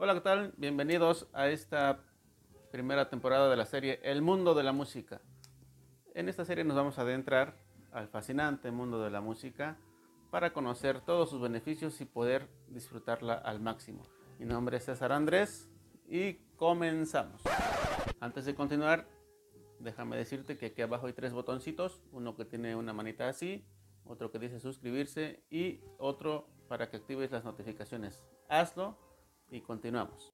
Hola, ¿qué tal? Bienvenidos a esta primera temporada de la serie El mundo de la música. En esta serie nos vamos a adentrar al fascinante mundo de la música para conocer todos sus beneficios y poder disfrutarla al máximo. Mi nombre es César Andrés y comenzamos. Antes de continuar, déjame decirte que aquí abajo hay tres botoncitos, uno que tiene una manita así, otro que dice suscribirse y otro para que actives las notificaciones. Hazlo y continuamos.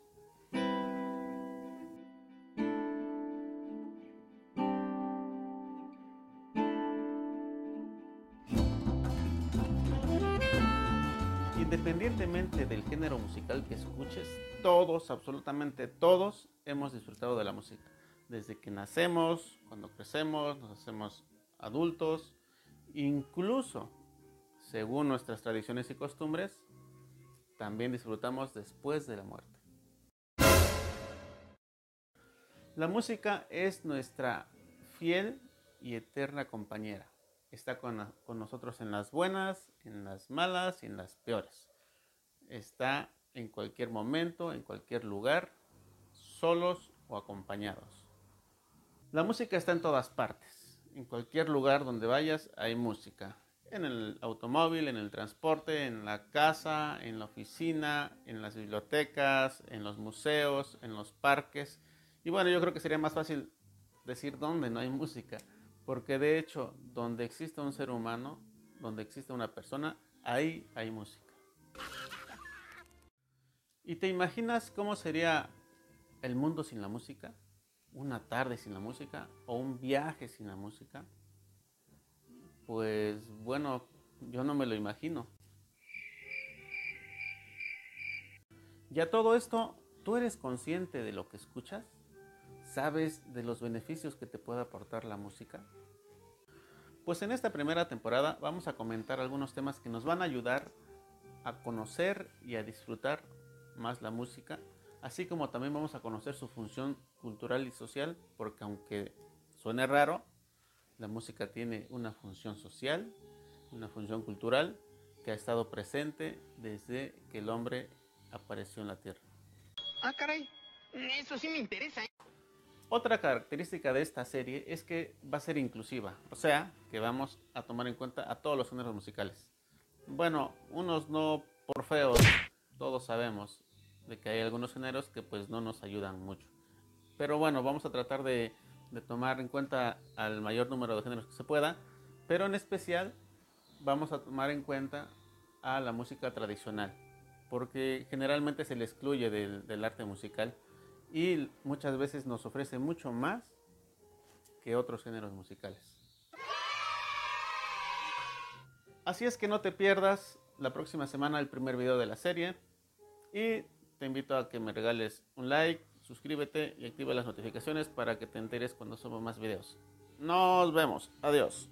Independientemente del género musical que escuches, todos, absolutamente todos, hemos disfrutado de la música. Desde que nacemos, cuando crecemos, nos hacemos adultos, incluso según nuestras tradiciones y costumbres, también disfrutamos después de la muerte. La música es nuestra fiel y eterna compañera. Está con, nosotros en las buenas, en las malas y en las peores. Está en cualquier momento, en cualquier lugar, solos o acompañados. La música está en todas partes. En cualquier lugar donde vayas hay música en el automóvil, en el transporte, en la casa, en la oficina, en las bibliotecas, en los museos, en los parques. Y bueno, yo creo que sería más fácil decir dónde no hay música, porque de hecho, donde existe un ser humano, donde existe una persona, ahí hay música. ¿Y te imaginas cómo sería el mundo sin la música? ¿Una tarde sin la música? ¿O un viaje sin la música? Pues bueno, yo no me lo imagino. Ya todo esto, ¿tú eres consciente de lo que escuchas? ¿Sabes de los beneficios que te puede aportar la música? Pues en esta primera temporada vamos a comentar algunos temas que nos van a ayudar a conocer y a disfrutar más la música, así como también vamos a conocer su función cultural y social, porque aunque suene raro, la música tiene una función social, una función cultural que ha estado presente desde que el hombre apareció en la Tierra. Ah, caray, eso sí me interesa. ¿eh? Otra característica de esta serie es que va a ser inclusiva, o sea, que vamos a tomar en cuenta a todos los géneros musicales. Bueno, unos no por feos, todos sabemos de que hay algunos géneros que pues no nos ayudan mucho. Pero bueno, vamos a tratar de de tomar en cuenta al mayor número de géneros que se pueda, pero en especial vamos a tomar en cuenta a la música tradicional, porque generalmente se le excluye del, del arte musical y muchas veces nos ofrece mucho más que otros géneros musicales. Así es que no te pierdas la próxima semana el primer video de la serie y te invito a que me regales un like, suscríbete y activa las notificaciones para que te enteres cuando subo más videos. Nos vemos. Adiós.